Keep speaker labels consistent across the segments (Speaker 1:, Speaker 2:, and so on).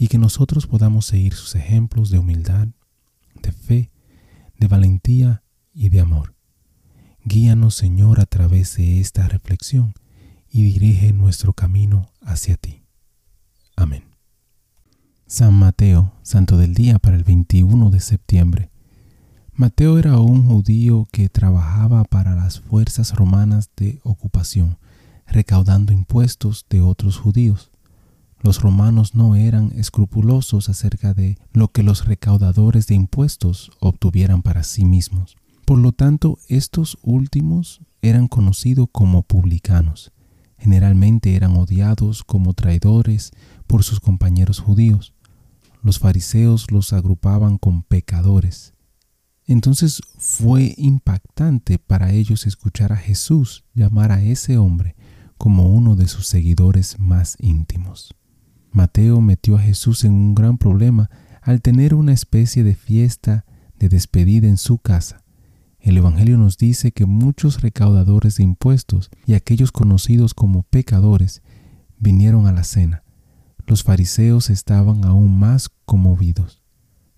Speaker 1: y que nosotros podamos seguir sus ejemplos de humildad, de fe, de valentía y de amor. Guíanos, Señor, a través de esta reflexión y dirige nuestro camino hacia ti. Amén. San Mateo, santo del día para el 21 de septiembre. Mateo era un judío que trabajaba para las fuerzas romanas de ocupación recaudando impuestos de otros judíos. Los romanos no eran escrupulosos acerca de lo que los recaudadores de impuestos obtuvieran para sí mismos. Por lo tanto, estos últimos eran conocidos como publicanos. Generalmente eran odiados como traidores por sus compañeros judíos. Los fariseos los agrupaban con pecadores. Entonces fue impactante para ellos escuchar a Jesús llamar a ese hombre como uno de sus seguidores más íntimos. Mateo metió a Jesús en un gran problema al tener una especie de fiesta de despedida en su casa. El Evangelio nos dice que muchos recaudadores de impuestos y aquellos conocidos como pecadores vinieron a la cena. Los fariseos estaban aún más conmovidos.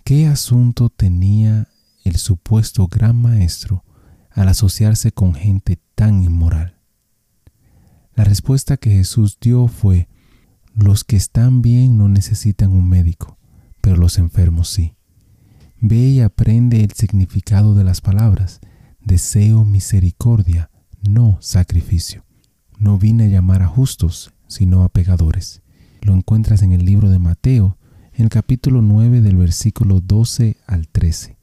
Speaker 1: ¿Qué asunto tenía el supuesto gran maestro al asociarse con gente tan inmoral? La respuesta que Jesús dio fue, los que están bien no necesitan un médico, pero los enfermos sí. Ve y aprende el significado de las palabras. Deseo misericordia, no sacrificio. No vine a llamar a justos, sino a pecadores. Lo encuentras en el libro de Mateo, en el capítulo 9 del versículo 12 al 13.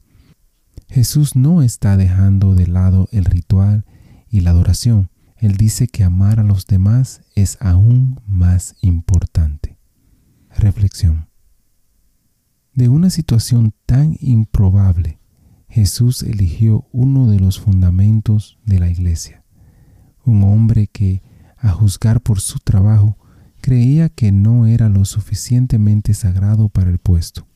Speaker 1: Jesús no está dejando de lado el ritual y la adoración, él dice que amar a los demás es aún más importante. Reflexión. De una situación tan improbable, Jesús eligió uno de los fundamentos de la iglesia, un hombre que, a juzgar por su trabajo, creía que no era lo suficientemente sagrado para el puesto.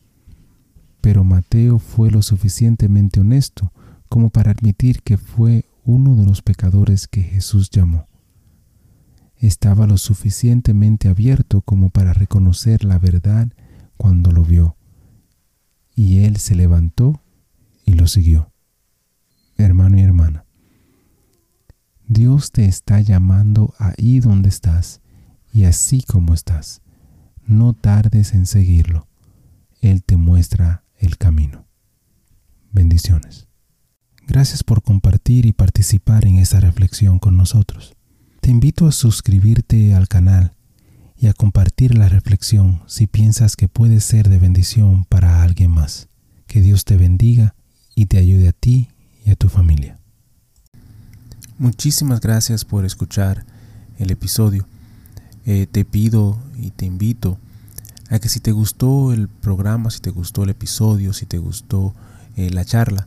Speaker 1: Pero Mateo fue lo suficientemente honesto como para admitir que fue uno de los pecadores que Jesús llamó. Estaba lo suficientemente abierto como para reconocer la verdad cuando lo vio, y él se levantó y lo siguió. Hermano y hermana, Dios te está llamando ahí donde estás y así como estás. No tardes en seguirlo. Él te muestra el camino. Bendiciones. Gracias por compartir y participar en esta reflexión con nosotros. Te invito a suscribirte al canal y a compartir la reflexión si piensas que puede ser de bendición para alguien más. Que Dios te bendiga y te ayude a ti y a tu familia. Muchísimas gracias por escuchar el episodio. Eh, te pido y te invito a que si te gustó el programa, si te gustó el episodio, si te gustó eh, la charla,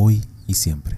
Speaker 1: hoy y siempre.